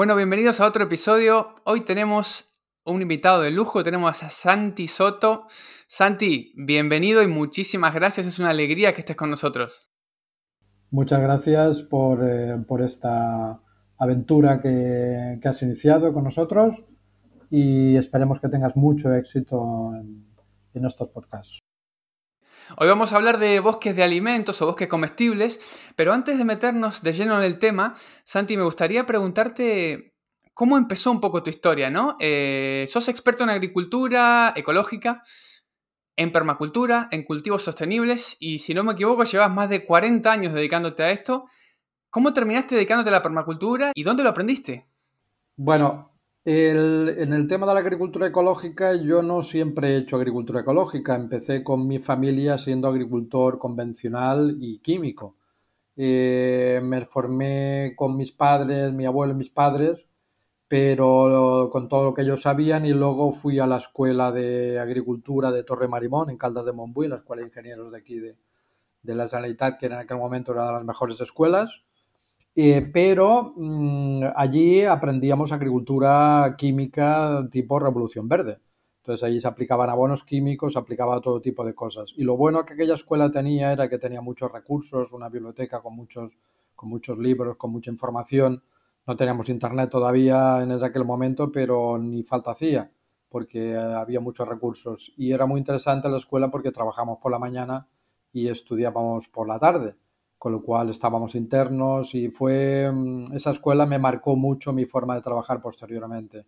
Bueno, bienvenidos a otro episodio. Hoy tenemos un invitado de lujo, tenemos a Santi Soto. Santi, bienvenido y muchísimas gracias, es una alegría que estés con nosotros. Muchas gracias por, eh, esta aventura que, has iniciado con nosotros y esperemos que tengas mucho éxito en estos podcasts. Hoy vamos a hablar de bosques de alimentos o bosques comestibles, pero antes de meternos de lleno en el tema, Santi, me gustaría preguntarte cómo empezó un poco tu historia, ¿no? Eh, sos experto en agricultura ecológica, en permacultura, en cultivos sostenibles y si no me equivoco llevas más de 40 años dedicándote a esto. ¿Cómo terminaste dedicándote a la permacultura y dónde lo aprendiste? Bueno, en el tema de la agricultura ecológica, yo no siempre he hecho agricultura ecológica. Empecé con mi familia siendo agricultor convencional y químico. Eh, me formé con mis padres, mi abuelo y mis padres, pero con todo lo que ellos sabían y luego fui a la escuela de agricultura de Torre Marimón en Caldas de Montbui, la escuela de ingenieros de aquí de, la Sanidad, que en aquel momento era de las mejores escuelas. Eh, pero mm, allí aprendíamos agricultura química tipo revolución verde. Entonces allí se aplicaban abonos químicos, se aplicaba todo tipo de cosas. Y lo bueno que aquella escuela tenía era que tenía muchos recursos, una biblioteca con muchos, con muchos libros, con mucha información. No teníamos internet todavía en aquel momento, pero ni falta hacía, porque había muchos recursos. Y era muy interesante la escuela porque trabajamos por la mañana y estudiábamos por la tarde con lo cual estábamos internos y fue, mm, esa escuela me marcó mucho mi forma de trabajar posteriormente,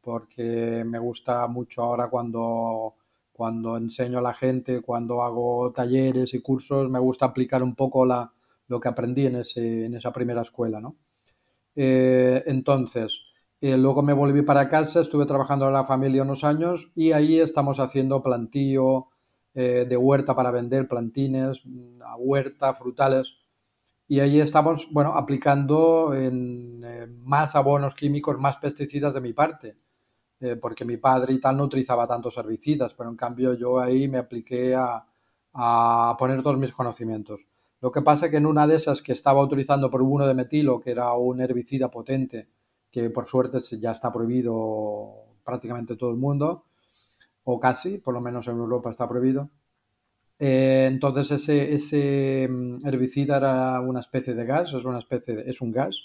porque me gusta mucho ahora cuando, cuando enseño a la gente, cuando hago talleres y cursos, me gusta aplicar un poco la, lo que aprendí en, ese, en esa primera escuela, ¿no? Eh, entonces, eh, luego me volví para casa, estuve trabajando en la familia unos años y ahí estamos haciendo plantío, eh, de huerta para vender, plantines, a huerta, frutales. Y ahí estamos, bueno, aplicando en, eh, más abonos químicos, más pesticidas de mi parte, eh, porque mi padre y tal no utilizaba tantos herbicidas, pero en cambio yo ahí me apliqué a, poner todos mis conocimientos. Lo que pasa que en una de esas que estaba utilizando uno de metilo, que era un herbicida potente, que por suerte ya está prohibido prácticamente todo el mundo, o casi, por lo menos en Europa está prohibido. Eh, entonces ese, ese, mm, herbicida era una especie de gas, es una especie es un gas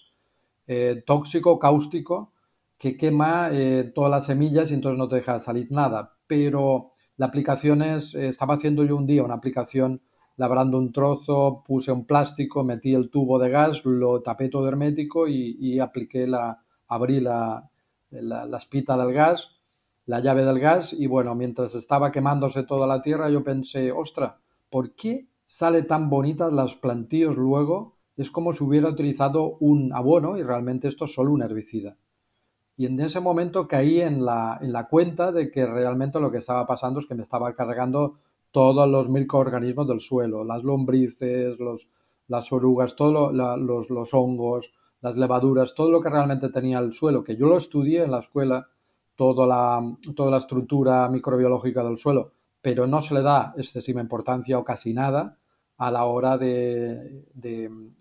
eh, tóxico, cáustico, que quema eh, todas las semillas y entonces no te deja salir nada. Pero la aplicación es, estaba haciendo yo un día una aplicación labrando un trozo, puse un plástico, metí el tubo de gas, lo tapé todo hermético y, apliqué la, abrí la, la, la espita del gas la llave del gas y bueno, mientras estaba quemándose toda la tierra yo pensé, ostra, ¿por qué sale tan bonitas las plantíos luego? Es como si hubiera utilizado un abono y realmente esto es solo un herbicida. Y en ese momento caí en la, en la cuenta de que realmente lo que estaba pasando es que me estaba cargando todos los microorganismos del suelo, las lombrices, los, las orugas, todos los, los hongos, las levaduras, todo lo que realmente tenía el suelo, que yo lo estudié en la escuela toda la, toda la estructura microbiológica del suelo, pero no se le da excesiva importancia o casi nada a la hora de,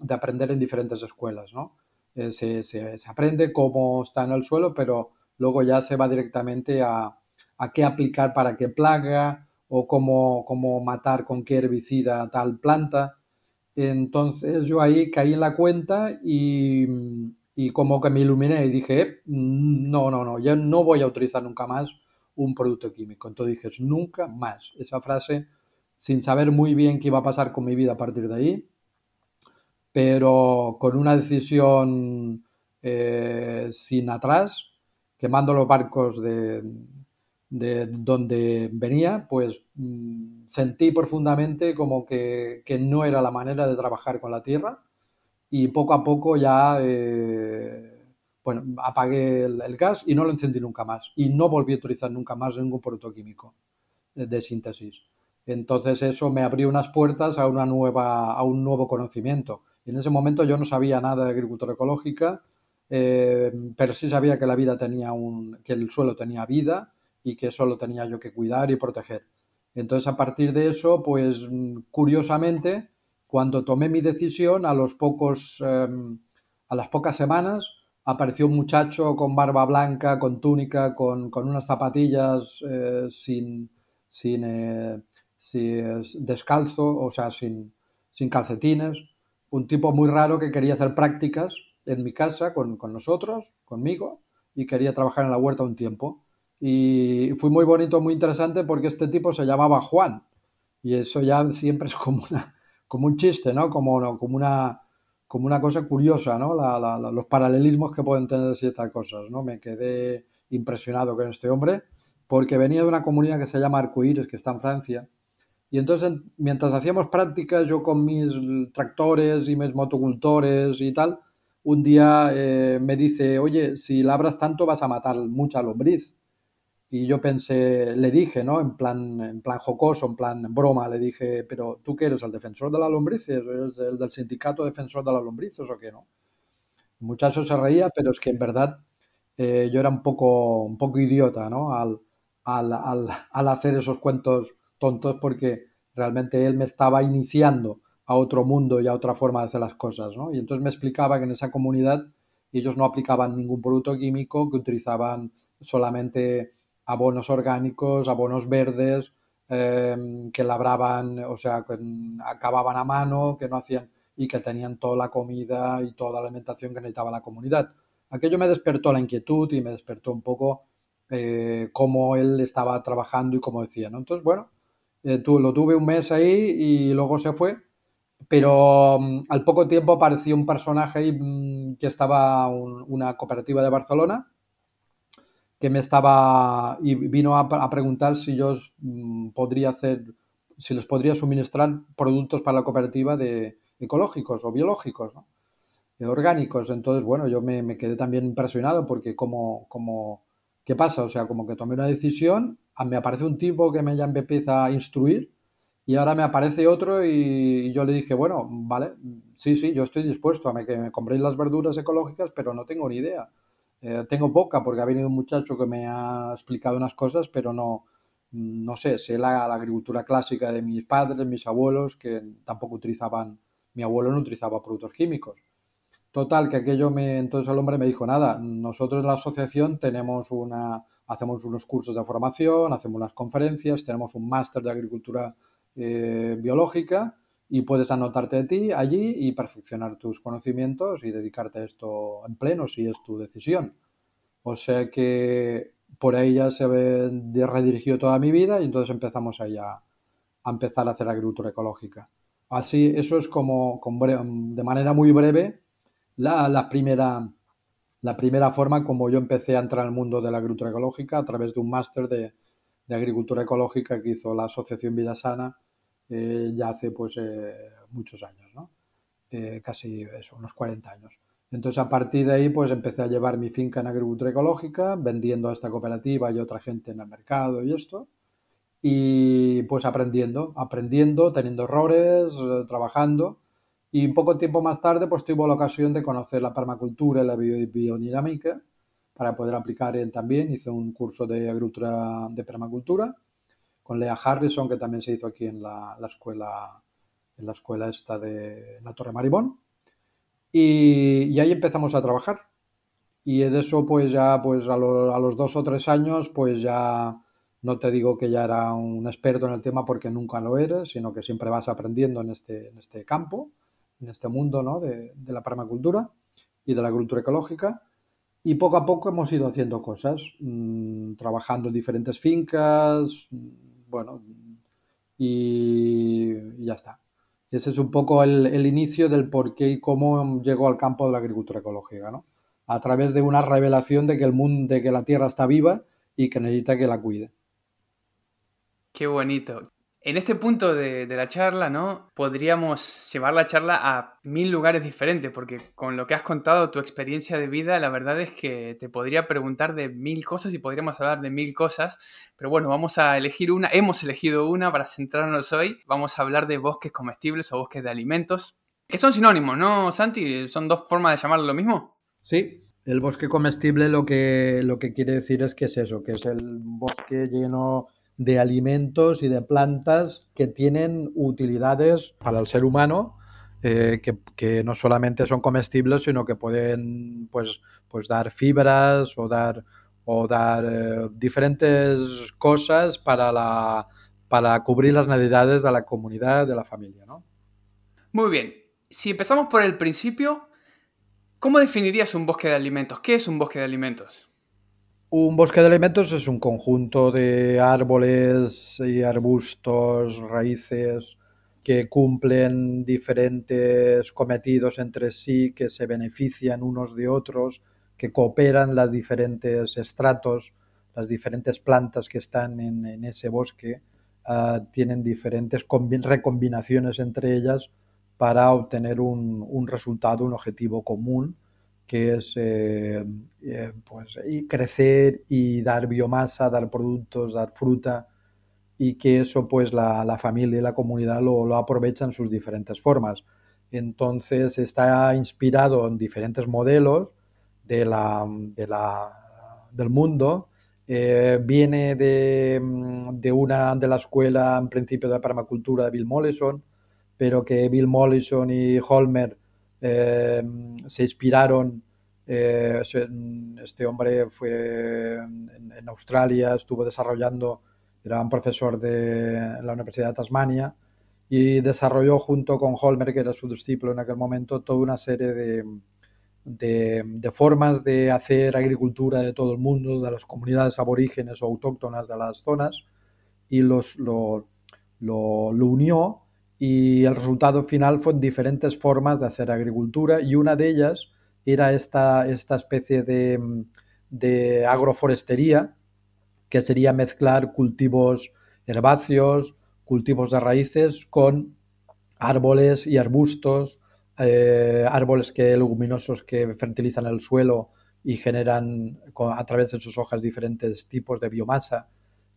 aprender en diferentes escuelas. ¿no? Eh, se, se, aprende cómo está en el suelo, pero luego ya se va directamente a, a qué aplicar para qué plaga o cómo, cómo matar con qué herbicida tal planta. Entonces yo ahí caí en la cuenta y, y como que me iluminé y dije, no, no, no, ya no voy a utilizar nunca más un producto químico. Entonces dije, nunca más. Esa frase, sin saber muy bien qué iba a pasar con mi vida a partir de ahí, pero con una decisión eh, sin atrás, quemando los barcos de, de donde venía, pues mm, sentí profundamente como que, no era la manera de trabajar con la tierra y poco a poco ya, eh, bueno, apagué el, gas y no lo encendí nunca más y no volví a utilizar nunca más ningún producto químico de, síntesis. Entonces eso me abrió unas puertas a, una nueva, a un nuevo conocimiento. en ese momento yo no sabía nada de agricultura ecológica, eh, pero sí sabía que la vida tenía un, que el suelo tenía vida y que eso lo tenía yo que cuidar y proteger. Entonces, a partir de eso, pues curiosamente, cuando tomé mi decisión, em, a las pocas semanas, apareció un muchacho con barba blanca, con túnica, con, unas zapatillas eh, sin, eh, descalzo, o sea, sin, sin calcetines, un tipo muy raro que quería hacer prácticas en mi casa con, con nosotros, conmigo, y quería trabajar en la huerta un tiempo. Y fue muy bonito, muy interesante porque este tipo se llamaba Juan. Y eso ya siempre es como, una, como un chiste, ¿no? Como, como, una, como una cosa curiosa, ¿no? los paralelismos que pueden tener ciertas cosas, ¿no? Me quedé impresionado con este hombre porque venía de una comunidad que se llama Arcoíris, que está en Francia. Y entonces, mientras hacíamos prácticas, yo con mis tractores y mis motocultores y tal, un día eh, me dice, oye, si labras tanto vas a matar mucha lombriz. Y yo pensé, le dije, ¿no? En plan, en plan jocoso, en plan broma, le dije, pero ¿tú qué eres? ¿El defensor de las lombrices? ¿Eres el del sindicato defensor de las lombrices o qué no? El muchacho se reía, pero es que en verdad eh, yo era un poco, un poco idiota, ¿no? Al, al, al, al hacer esos cuentos tontos porque realmente él me estaba iniciando a otro mundo y a otra forma de hacer las cosas, ¿no? Y entonces me explicaba que en esa comunidad ellos no aplicaban ningún producto químico, que utilizaban solamente abonos orgánicos, abonos verdes, em, que labraban, o sea, que acababan a mano, que no hacían y que tenían toda la comida y toda la alimentación que necesitaba la comunidad. Aquello me despertó la inquietud y me despertó un poco eh, cómo él estaba trabajando y cómo decía, ¿no? Entonces, bueno, eh, tú, lo tuve un mes ahí y luego se fue, pero mm, al poco tiempo apareció un personaje ahí, mm, que estaba una cooperativa de Barcelona que me estaba y vino a, preguntar si yo mm, podría hacer, si les podría suministrar productos para la cooperativa de ecológicos o biológicos, ¿no? orgánicos. Entonces, bueno, yo me, quedé también impresionado porque como, como, ¿qué pasa? O sea, como que tomé una decisión, me aparece un tipo que me ya empieza a instruir y ahora me aparece otro y, yo le dije, bueno, vale, sí, sí, yo estoy dispuesto a que me compréis las verduras ecológicas, pero no tengo ni idea. Eh, tengo poca porque ha venido un muchacho que me ha explicado unas cosas, pero no, no sé, sé la, agricultura clásica de mis padres, mis abuelos, que tampoco utilizaban, mi abuelo no utilizaba productos químicos. Total, que aquello me, entonces el hombre me dijo, nada, nosotros en la asociación tenemos una, hacemos unos cursos de formación, hacemos unas conferencias, tenemos un máster de agricultura eh, biológica y puedes anotarte de ti allí y perfeccionar tus conocimientos y dedicarte a esto en pleno si es tu decisión. O sea que por ahí ya se redirigió toda mi vida y entonces empezamos ahí a, empezar a hacer agricultura ecológica. Así, eso es como, de manera muy breve la, primera, la primera forma como yo empecé a entrar al mundo de la agricultura ecológica a través de un máster de, de agricultura ecológica que hizo la Asociación Vida Sana eh, ya hace pues eh, muchos años, ¿no? Eh, casi eso, unos 40 años. Entonces a partir de ahí pues empecé a llevar mi finca en agricultura ecológica, vendiendo a esta cooperativa y otra gente en el mercado y esto. Y pues aprendiendo, aprendiendo, teniendo errores, trabajando. Y poco tiempo más tarde pues tuve la ocasión de conocer la permacultura y la biodinámica para poder aplicar también. Hice un curso de agricultura de permacultura con Lea Harrison, que también se hizo aquí en la, escuela, en la escuela esta de la Torre Maribón. Y, ahí empezamos a trabajar. Y de eso, pues ya, pues a, los dos o tres años, pues ya no te digo que ya era un experto en el tema porque nunca lo eres, sino que siempre vas aprendiendo en este, en este campo, en este mundo ¿no? de, la permacultura y de la agricultura ecológica. Y poco a poco hemos ido haciendo cosas, mmm, trabajando en diferentes fincas, bueno, y, ya está. Ese es un poco el, inicio del por qué y cómo llegó al campo de la agricultura ecológica, ¿no? A través de una revelación de que el mundo, de que la tierra está viva y que necesita que la cuide. Qué bonito. En este punto de, la charla, ¿no? Podríamos llevar la charla a mil lugares diferentes, porque con lo que has contado, tu experiencia de vida, la verdad es que te podría preguntar de mil cosas y podríamos hablar de mil cosas. Pero bueno, vamos a elegir una, hemos elegido una para centrarnos hoy. Vamos a hablar de bosques comestibles o bosques de alimentos, que son sinónimos, ¿no, Santi? ¿Son dos formas de llamarlo lo mismo? Sí, el bosque comestible lo que, lo que quiere decir es que es eso, que es el bosque lleno de alimentos y de plantas que tienen utilidades para el ser humano, eh, que, no solamente son comestibles, sino que pueden pues, pues dar fibras o dar, o dar eh, diferentes cosas para, la, para cubrir las necesidades de la comunidad, de la familia. ¿no? Muy bien. Si empezamos por el principio, ¿cómo definirías un bosque de alimentos? ¿Qué es un bosque de alimentos? Un bosque de alimentos es un conjunto de árboles y arbustos, raíces que cumplen diferentes cometidos entre sí, que se benefician unos de otros, que cooperan las diferentes estratos, las diferentes plantas que están en, ese bosque, ah, tienen diferentes recombinaciones entre ellas para obtener un resultado, un objetivo común que es eh, eh, pues, y crecer y dar biomasa, dar productos, dar fruta y que eso pues la, familia y la comunidad lo, lo aprovechan en sus diferentes formas. Entonces está inspirado en diferentes modelos de la, del mundo. Eh, viene de, de, una de la escuela en principio de permacultura de Bill Mollison, pero que Bill Mollison y Holmer eh, se inspiraron. Eh, este hombre fue en, Australia, estuvo desarrollando, era un profesor de la Universidad de Tasmania y desarrolló junto con Holmer, que era su discípulo en aquel momento, toda una serie de, de, formas de hacer agricultura de todo el mundo, de las comunidades aborígenes o autóctonas de las zonas, y los, lo, lo, lo unió y el resultado final fue diferentes formas de hacer agricultura y una de ellas era esta, esta especie de, de agroforestería, que sería mezclar cultivos herbáceos, cultivos de raíces con árboles y arbustos, eh, árboles que leguminosos que fertilizan el suelo y generan a través de sus hojas diferentes tipos de biomasa,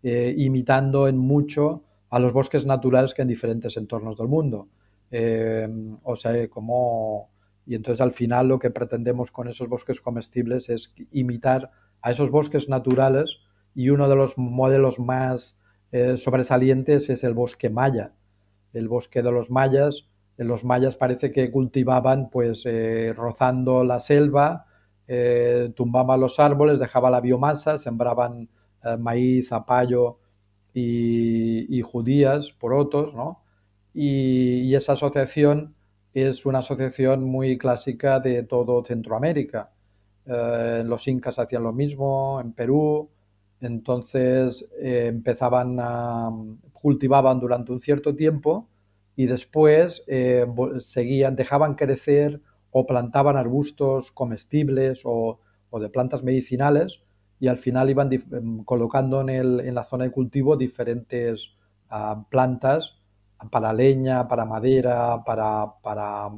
eh, imitando en mucho a los bosques naturales que en diferentes entornos del mundo. Eh, o sea, como... Y entonces al final lo que pretendemos con esos bosques comestibles es imitar a esos bosques naturales y uno de los modelos más eh, sobresalientes es el bosque maya. El bosque de los mayas, los mayas parece que cultivaban pues eh, rozando la selva, tumbaban los árboles, dejaban la biomasa, sembraban maíz, zapallo, y, judías por otros, ¿no? Y, esa asociación es una asociación muy clásica de todo Centroamérica. Eh, los incas hacían lo mismo, en Perú, entonces eh, empezaban a cultivaban durante un cierto tiempo y después eh, seguían, dejaban crecer o plantaban arbustos comestibles o, o de plantas medicinales y al final iban em, colocando en, el, en, la zona de cultivo diferentes ah, plantas para leña, para madera, para, para,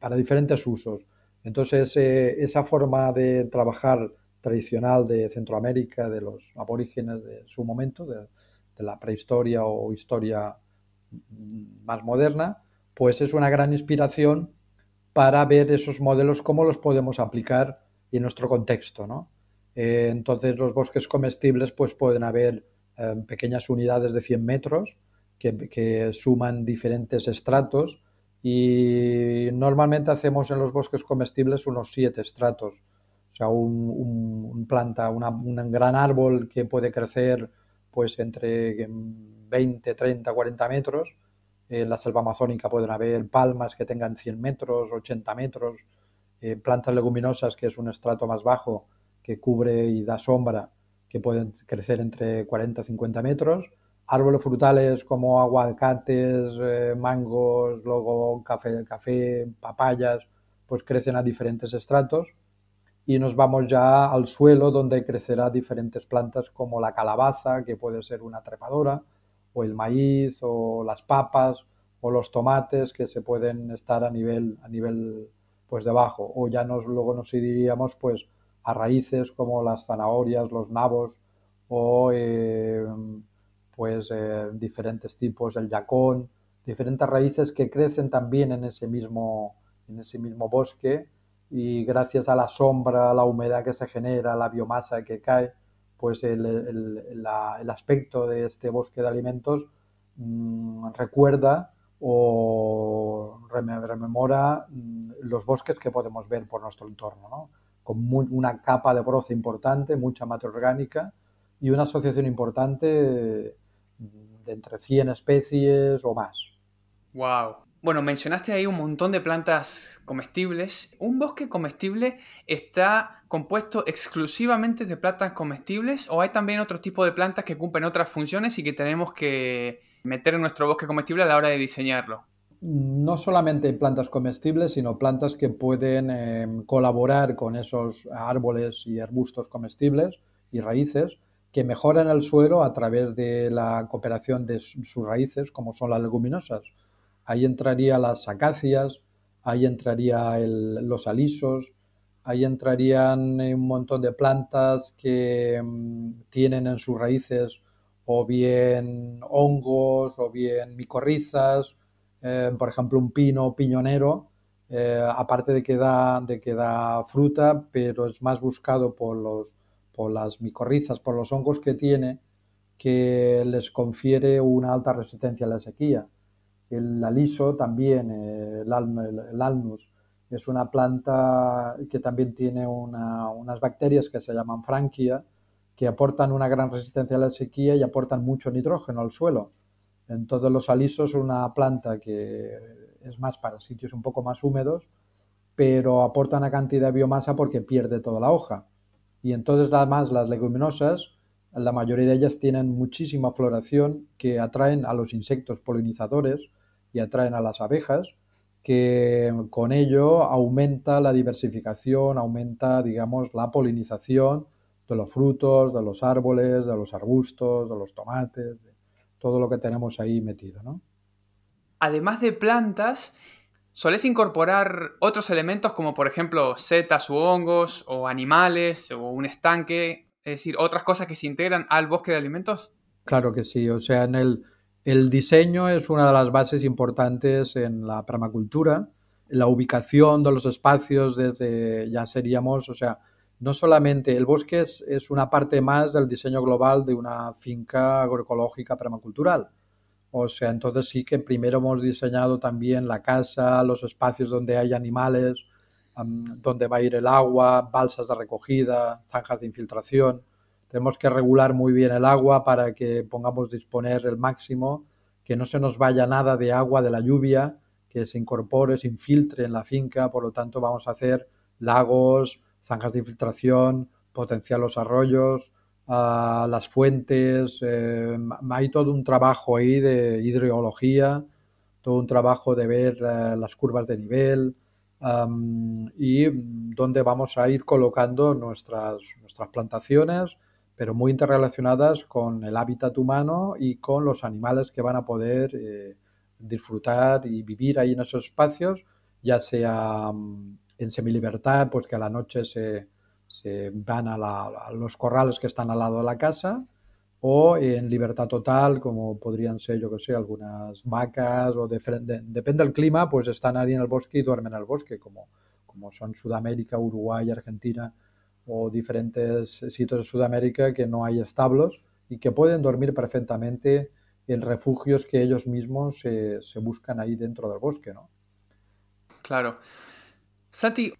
para diferentes usos. Entonces, eh, esa forma de trabajar tradicional de Centroamérica, de los aborígenes de su momento, de, de la prehistoria o historia más moderna, pues es una gran inspiración para ver esos modelos, cómo los podemos aplicar en nuestro contexto, ¿no? Eh, entonces los bosques comestibles pues pueden haber eh, pequeñas unidades de 100 metros que, suman diferentes estratos y normalmente hacemos en los bosques comestibles unos 7 estratos. O sea, un, planta, un gran árbol que puede crecer pues entre 20, 30, 40 metros. En la selva amazónica pueden haber palmas que tengan 100 metros, 80 metros, eh, plantas leguminosas que es un estrato más bajo que cubre y da sombra, que pueden crecer entre 40 y 50 metros. Árboles frutales como aguacates, eh, mangos, luego café, café, papayas, pues crecen a diferentes estratos. Y nos vamos ya al suelo donde crecerá diferentes plantas como la calabaza, que puede ser una trepadora, o el maíz o las papas o los tomates que se pueden estar a nivel, a nivel pues debajo o ya nos, luego nos iríamos pues a raíces como las zanahorias, los nabos o eh, pues eh, diferentes tipos, el yacón, diferentes raíces que crecen también en ese mismo, en ese mismo bosque y gracias a la sombra, la humedad que se genera, la biomasa que cae, pues el, aspecto de este bosque de alimentos mm, recuerda o rememora mm, los bosques que podemos ver por nuestro entorno, con una capa de broce importante, mucha materia orgánica y una asociación importante de entre 100 especies o más. Wow. Bueno, mencionaste ahí un montón de plantas comestibles. ¿Un bosque comestible está compuesto exclusivamente de plantas comestibles o hay también otro tipo de plantas que cumplen otras funciones y que tenemos que meter en nuestro bosque comestible a la hora de diseñarlo? No solamente plantas comestibles, sino plantas que pueden em, colaborar con esos árboles y arbustos comestibles y raíces que mejoran el suelo a través de la cooperación de sus raíces, como son las leguminosas. Ahí entraría las acacias, ahí entraría los alisos, ahí entrarían un montón de plantas que mm, tienen en sus raíces o bien hongos o bien micorrizas, eh, por ejemplo un pino piñonero, eh, aparte de que, da, de que da fruta, pero es más buscado por, los, por las micorrizas, por los hongos que tiene, que les confiere una alta resistencia a la sequía. El aliso también, eh, el, alnus, es una planta que también tiene unas bacterias que se llaman franquia, que aportan una gran resistencia a la sequía y aportan mucho nitrógeno al suelo. Entonces los alisos una planta que es más para sitios un poco más húmedos, pero aporta una cantidad de biomasa porque pierde toda la hoja. Y entonces además las leguminosas, la mayoría de ellas tienen muchísima floración que atraen a los insectos polinizadores, y atraen a las abejas, que con ello aumenta la diversificación, aumenta, digamos, la polinización de los frutos, de los árboles, de los arbustos, de los tomates, todo lo que tenemos ahí metido, ¿no? Además de plantas, ¿solés incorporar otros elementos como por ejemplo setas u hongos o animales o un estanque? Es decir, otras cosas que se integran al bosque de alimentos? Claro que sí, o sea, en el, el diseño es una de las bases importantes en la permacultura. La ubicación de los espacios desde ya seríamos, o sea, no solamente el bosque es, una parte más del diseño global de una finca agroecológica permacultural. O sea, entonces sí que primero hemos diseñado también la casa, los espacios donde hay animales, donde va a ir el agua, balsas de recogida, zanjas de infiltración. Tenemos que regular muy bien el agua para que pongamos disponer el máximo, que no se nos vaya nada de agua de la lluvia, que se incorpore, se infiltre en la finca. Por lo tanto, vamos a hacer lagos, zanjas de infiltración, potenciar los arroyos, ah, las fuentes. Eh, hay todo un trabajo ahí de hidrología, todo un trabajo de ver eh, las curvas de nivel y dónde vamos a ir colocando nuestras, nuestras plantaciones pero muy interrelacionadas con el hábitat humano y con los animales que van a poder eh, disfrutar y vivir ahí en esos espacios, ya sea en semilibertad, pues que a la noche se, van a, los corrales que están al lado de la casa, o en libertad total, como podrían ser, yo que sé, algunas vacas, o depende del clima, pues están ahí en el bosque y duermen en el bosque, como, como son Sudamérica, Uruguay, Argentina, o diferentes sitios de Sudamérica que no hay establos y que pueden dormir perfectamente en refugios que ellos mismos se, buscan ahí dentro del bosque, ¿no? Claro. Santi,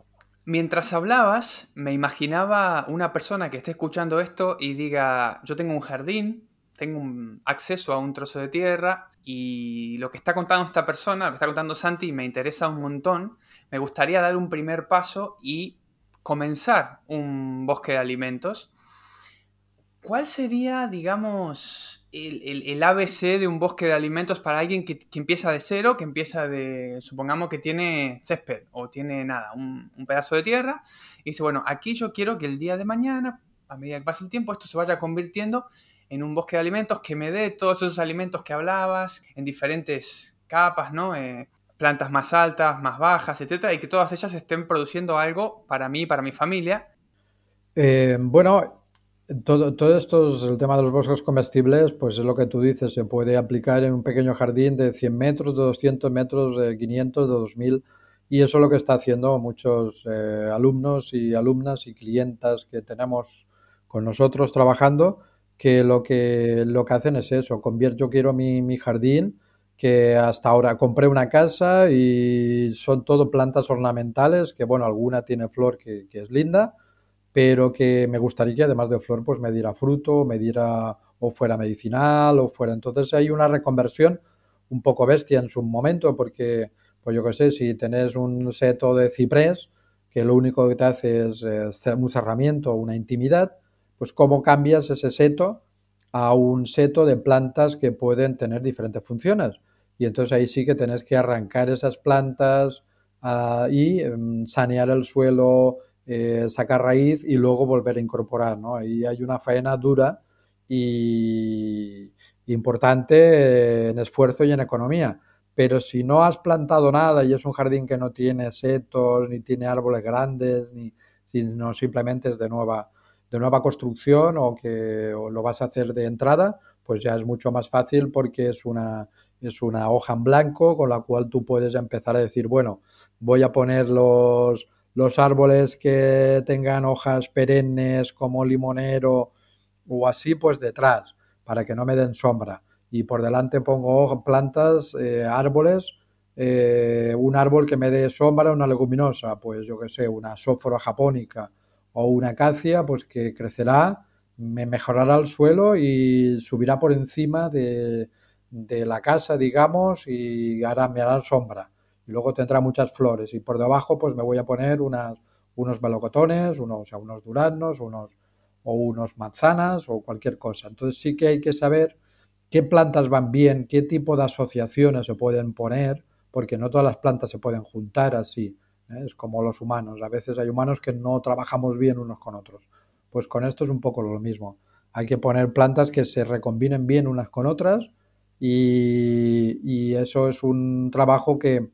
mientras hablabas, me imaginaba una persona que esté escuchando esto y diga, yo tengo un jardín, tengo un acceso a un trozo de tierra y lo que está contando esta persona, lo que está contando Santi, me interesa un montón. Me gustaría dar un primer paso y comenzar un bosque de alimentos, ¿cuál sería, digamos, el, ABC de un bosque de alimentos para alguien que, empieza de cero, que empieza de, supongamos que tiene césped o tiene nada, un, pedazo de tierra, y dice, bueno, aquí yo quiero que el día de mañana, a medida que pase el tiempo, esto se vaya convirtiendo en un bosque de alimentos que me dé todos esos alimentos que hablabas en diferentes capas, ¿no? Eh, plantas más altas, más bajas, etcétera, y que todas ellas estén produciendo algo para mí, para mi familia. Eh, bueno, todo, todo, esto, el tema de los bosques comestibles, pues es lo que tú dices, se puede aplicar en un pequeño jardín de 100 metros, de 200 metros, de 500, de 2000, y eso es lo que está haciendo muchos eh, alumnos y alumnas y clientas que tenemos con nosotros trabajando, que lo que, lo que hacen es eso, convierto, quiero mi, mi jardín, que hasta ahora compré una casa y son todo plantas ornamentales, que bueno, alguna tiene flor que es linda, pero que me gustaría que además de flor pues me diera fruto, me diera o fuera medicinal o fuera. Entonces hay una reconversión un poco bestia en su momento porque, pues yo qué sé, si tenés un seto de ciprés que lo único que te hace es un cerramiento, una intimidad, pues cómo cambias ese seto a un seto de plantas que pueden tener diferentes funciones. Y entonces ahí sí que tenés que arrancar esas plantas uh, y um, sanear el suelo, eh, sacar raíz y luego volver a incorporar. ¿no? Ahí hay una faena dura y importante en esfuerzo y en economía. Pero si no has plantado nada y es un jardín que no tiene setos, ni tiene árboles grandes, ni, sino simplemente es de nueva, de nueva construcción o que lo vas a hacer de entrada, pues ya es mucho más fácil porque es una, es una hoja en blanco con la cual tú puedes empezar a decir, bueno, voy a poner los, los árboles que tengan hojas perennes como limonero o así, pues detrás, para que no me den sombra. Y por delante pongo plantas, eh, árboles, eh, un árbol que me dé sombra, una leguminosa, pues yo que sé, una sófora japónica o una acacia, pues que crecerá, me mejorará el suelo y subirá por encima de, de la casa, digamos, y hará, me hará sombra luego tendrá muchas flores y por debajo pues me voy a poner unos melocotones, unos, o sea, unos duraznos, unos, o unos manzanas o cualquier cosa. Entonces sí que hay que saber qué plantas van bien, qué tipo de asociaciones se pueden poner, porque no todas las plantas se pueden juntar así. ¿eh? Es como los humanos. A veces hay humanos que no trabajamos bien unos con otros. Pues con esto es un poco lo mismo. Hay que poner plantas que se recombinen bien unas con otras y, y eso es un trabajo que,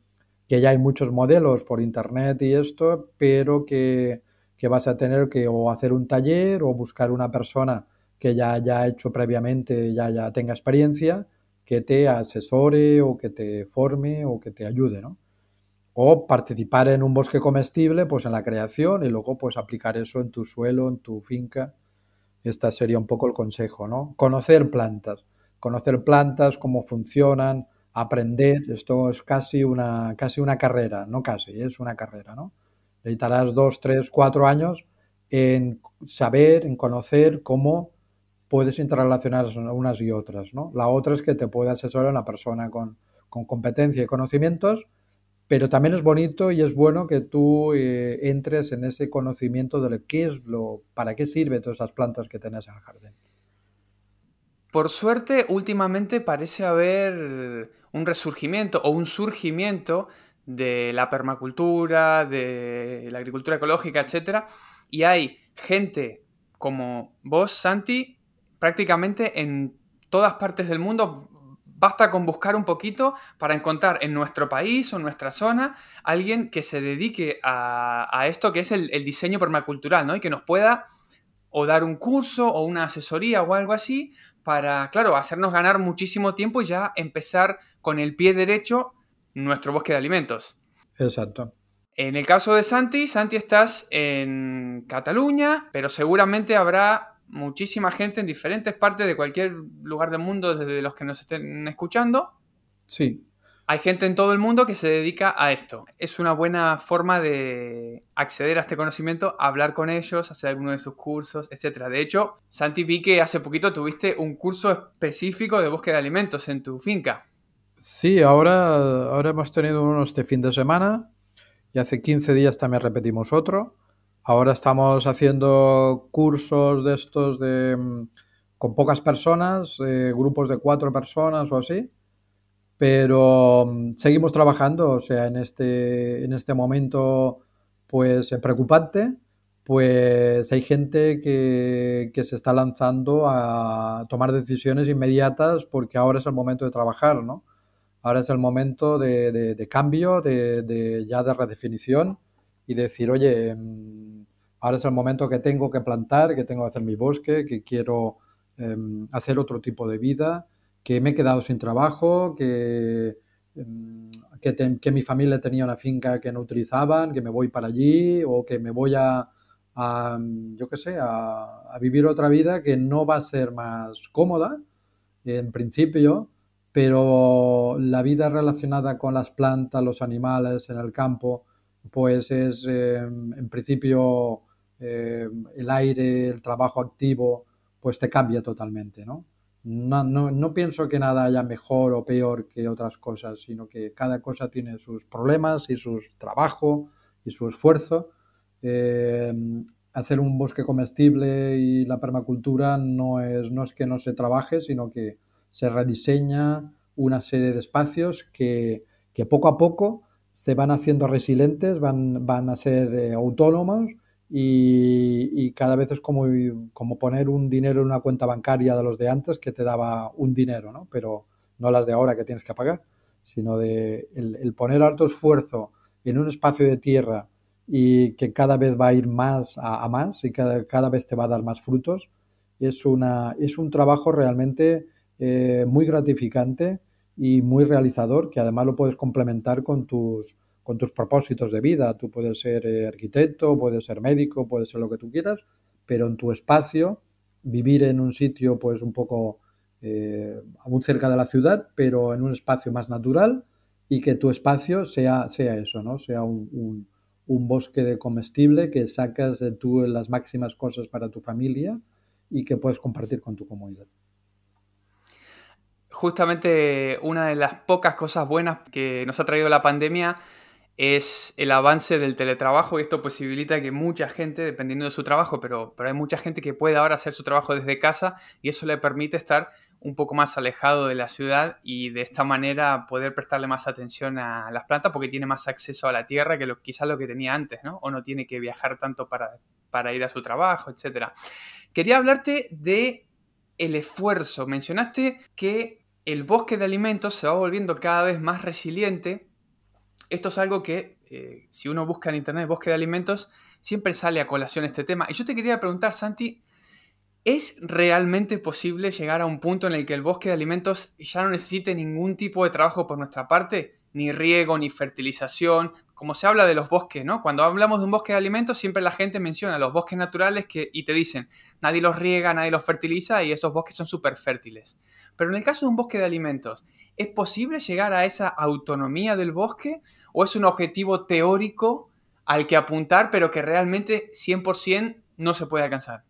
que ya hay muchos modelos por internet y esto, pero que, que, vas a tener que o hacer un taller o buscar una persona que ya haya hecho previamente, ya, ya tenga experiencia, que te asesore o que te forme o que te ayude, ¿no? O participar en un bosque comestible, pues en la creación y luego pues aplicar eso en tu suelo, en tu finca. Este sería un poco el consejo, ¿no? Conocer plantas, conocer plantas, cómo funcionan, aprender, esto es casi una, casi una carrera, no casi, es una carrera, ¿no? Necesitarás dos, tres, cuatro años en saber, en conocer cómo puedes interrelacionar unas y otras, ¿no? La otra es que te puede asesorar una persona con, con competencia y conocimientos, pero también es bonito y es bueno que tú eh, entres en ese conocimiento de lo, qué es lo, para qué sirve todas esas plantas que tenés en el jardín. Por suerte, últimamente parece haber un resurgimiento o un surgimiento de la permacultura, de la agricultura ecológica, etc. Y hay gente como vos, Santi, prácticamente en todas partes del mundo. Basta con buscar un poquito para encontrar en nuestro país o en nuestra zona alguien que se dedique a, esto que es el, el, diseño permacultural, ¿no? Y que nos pueda o dar un curso o una asesoría o algo así para, claro, hacernos ganar muchísimo tiempo y ya empezar con el pie derecho nuestro bosque de alimentos. Exacto. En el caso de Santi, Santi estás en Cataluña, pero seguramente habrá muchísima gente en diferentes partes de cualquier lugar del mundo desde los que nos estén escuchando. Sí, hay gente en todo el mundo que se dedica a esto. Es una buena forma de acceder a este conocimiento, hablar con ellos, hacer alguno de sus cursos, etc. De hecho, Santi, vi que hace poquito tuviste un curso específico de bosque de alimentos en tu finca. Sí, ahora, ahora hemos tenido uno este fin de semana y hace 15 días también repetimos otro. Ahora estamos haciendo cursos de estos de, mm, con pocas personas, eh, grupos de cuatro personas o así pero mm, seguimos trabajando, o sea, en este, en este momento, pues preocupante, pues hay gente que, se está lanzando a tomar decisiones inmediatas porque ahora es el momento de trabajar, ¿no? Ahora es el momento de, cambio, de, ya de redefinición y decir, oye, mm, ahora es el momento que tengo que plantar, que tengo que hacer mi bosque, que quiero em, hacer otro tipo de vida, que me he quedado sin trabajo, que, em, que mi familia tenía una finca que no utilizaban, que me voy para allí o que me voy a yo qué sé, a, vivir otra vida que no va a ser más cómoda, en principio, pero la vida relacionada con las plantas, los animales en el campo, pues es em, en principio em, el aire, el trabajo activo, pues te cambia totalmente, ¿no? No, no, no, pienso que nada haya mejor o peor que otras cosas, sino que cada cosa tiene sus problemas y su trabajo y su esfuerzo. Eh, hacer un bosque comestible y la permacultura no es, no es que no se trabaje, sino que se rediseña una serie de espacios que, poco a poco se van haciendo resilientes, van, van a ser eh, autónomos y, cada vez es como, como poner un dinero en una cuenta bancaria de los de antes que te daba un dinero, ¿no? pero no las de ahora que tienes que pagar, sino de el poner alto esfuerzo en un espacio de tierra y que cada vez va a ir más a, más y cada, cada, vez te va a dar más frutos. Es, una, es un trabajo realmente eh, muy gratificante y muy realizador que además lo puedes complementar con tus, con tus propósitos de vida. Tú puedes ser eh, arquitecto, puedes ser médico, puedes ser lo que tú quieras, pero en tu espacio, vivir en un sitio pues un poco eh, aún cerca de la ciudad, pero en un espacio más natural y que tu espacio sea, sea eso, ¿no? Sea un un bosque de comestible que sacas de tú las máximas cosas para tu familia y que puedes compartir con tu comunidad. Justamente una de las pocas cosas buenas que nos ha traído la pandemia es el avance del teletrabajo y esto posibilita que mucha gente, dependiendo de su trabajo, pero, pero hay mucha gente que puede ahora hacer su trabajo desde casa y eso le permite estar un poco más alejado de la ciudad y de esta manera poder prestarle más atención a las plantas porque tiene más acceso a la tierra que lo, quizás lo que tenía antes, ¿no? O no tiene que viajar tanto para, para ir a su trabajo, etc. Quería hablarte de el esfuerzo. Mencionaste que el bosque de alimentos se va volviendo cada vez más resiliente. Esto es algo que, eh, si uno busca en internet bosque de alimentos, siempre sale a colación este tema. Y yo te quería preguntar, Santi, ¿Es realmente posible llegar a un punto en el que el bosque de alimentos ya no necesite ningún tipo de trabajo por nuestra parte? Ni riego, ni fertilización, como se habla de los bosques, ¿no? Cuando hablamos de un bosque de alimentos, siempre la gente menciona los bosques naturales que, y te dicen, nadie los riega, nadie los fertiliza y esos bosques son súper fértiles. Pero en el caso de un bosque de alimentos, ¿es posible llegar a esa autonomía del bosque o es un objetivo teórico al que apuntar, pero que realmente 100% no se puede alcanzar?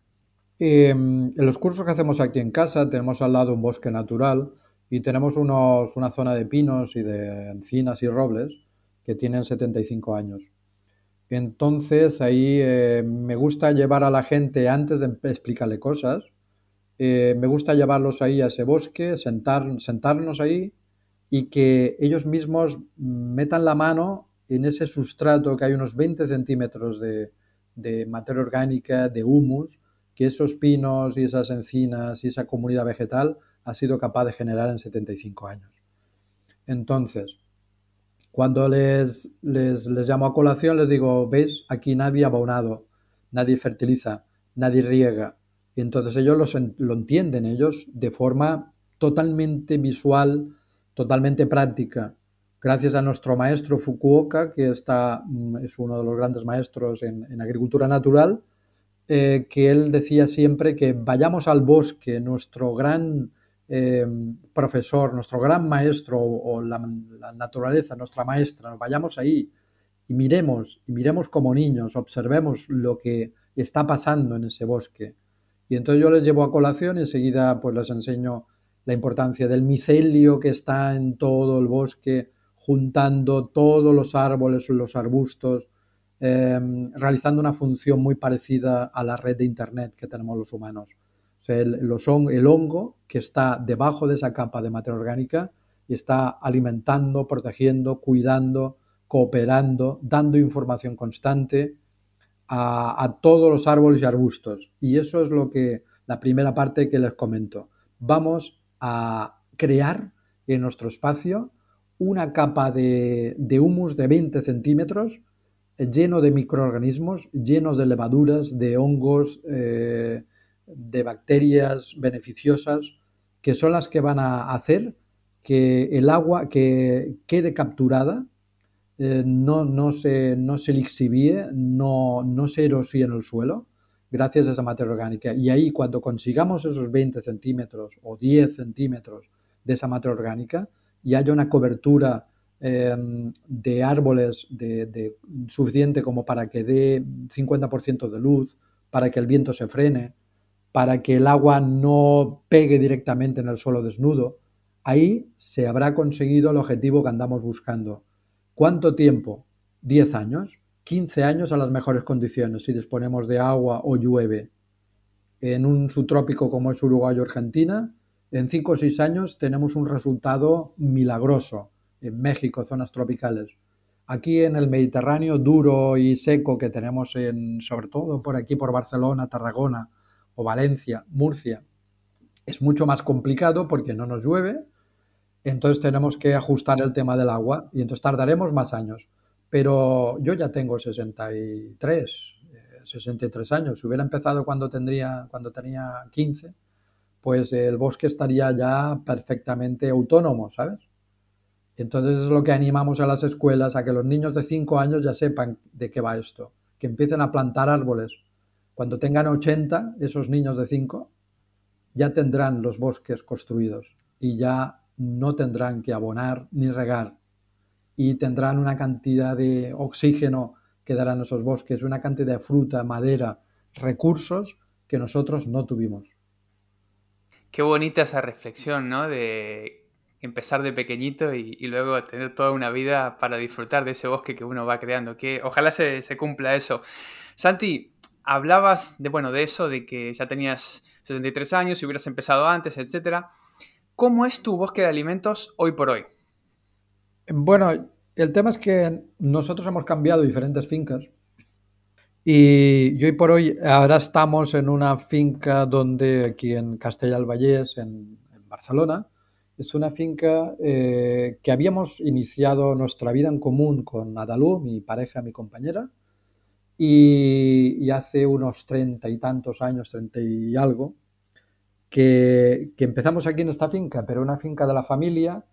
Em, en los cursos que hacemos aquí en casa tenemos al lado un bosque natural y tenemos unos, una zona de pinos y de encinas y robles que tienen 75 años. Entonces ahí eh, me gusta llevar a la gente antes de explicarle cosas, eh, me gusta llevarlos ahí a ese bosque, sentar, sentarnos ahí y que ellos mismos metan la mano en ese sustrato que hay unos 20 centímetros de, de materia orgánica, de humus, que esos pinos y esas encinas y esa comunidad vegetal ha sido capaz de generar en 75 años. Entonces, cuando les, les, llamo a colación, les digo, ¿veis? Aquí nadie ha abonado, nadie fertiliza, nadie riega. Y entonces ellos lo entienden, ellos de forma totalmente visual, totalmente práctica. Gracias a nuestro maestro Fukuoka, que está, mm, es uno de los grandes maestros en, en agricultura natural, eh, que él decía siempre que vayamos al bosque, nuestro gran eh, profesor, nuestro gran maestro o, la, naturaleza, nuestra maestra, vayamos ahí y miremos, y miremos como niños, observemos lo que está pasando en ese bosque. Y entonces yo les llevo a colación y enseguida pues les enseño la importancia del micelio que está en todo el bosque, juntando todos los árboles, los arbustos, Em, realizando una función muy parecida a la red de Internet que tenemos los humanos. El, el hongo que está debajo de esa capa de materia orgánica y está alimentando, protegiendo, cuidando, cooperando, dando información constante a, todos los árboles y arbustos. Y eso es lo que, la primera parte que les comento. Vamos a crear en nuestro espacio una capa de, humus de 20 centímetros lleno de microorganismos, llenos de levaduras, de hongos, eh, de bacterias beneficiosas, que son las que van a hacer que el agua que quede capturada eh, no, no, se, no se lixivie, no, no se erosíe en el suelo, gracias a esa materia orgánica. Y ahí cuando consigamos esos 20 centímetros o 10 centímetros de esa materia orgánica y haya una cobertura em, de árboles de, suficiente como para que dé 50% de luz, para que el viento se frene, para que el agua no pegue directamente en el suelo desnudo, ahí se habrá conseguido el objetivo que andamos buscando, ¿Cuánto tiempo? 10 años, 15 años a las mejores condiciones si disponemos de agua o llueve. En un subtrópico como es Uruguay o Argentina, en 5 o 6 años tenemos un resultado milagroso. En México, zonas tropicales. Aquí en el Mediterráneo duro y seco que tenemos en, sobre todo por aquí, por Barcelona, Tarragona o Valencia, Murcia, es mucho más complicado porque no nos llueve, entonces tenemos que ajustar el tema del agua y entonces tardaremos más años. Pero yo ya tengo 63, 63 eh, años. Si hubiera empezado cuando, tendría, cuando tenía 15, pues el bosque estaría ya perfectamente autónomo, ¿sabes? Entonces es lo que animamos a las escuelas, a que los niños de 5 años ya sepan de qué va esto, que empiecen a plantar árboles. Cuando tengan 80, esos niños de 5 ya tendrán los bosques construidos y ya no tendrán que abonar ni regar y tendrán una cantidad de oxígeno que darán esos bosques, una cantidad de fruta, madera, recursos que nosotros no tuvimos. Qué bonita esa reflexión, ¿no? De empezar de pequeñito y, luego tener toda una vida para disfrutar de ese bosque que uno va creando. Que ojalá se, se, cumpla eso. Santi, hablabas de, bueno, de eso, de que ya tenías 63 años y hubieras empezado antes, etcétera. ¿Cómo es tu bosque de alimentos hoy por hoy? Bueno, el tema es que nosotros hemos cambiado diferentes fincas y hoy por hoy ahora estamos en una finca donde aquí en Castella Vallés, en, Barcelona, es una finca eh, que habíamos iniciado nuestra vida en común con Adalú, mi pareja, mi compañera, y hace unos treinta y tantos años, treinta y algo, que, empezamos aquí en esta finca, pero una finca de la familia,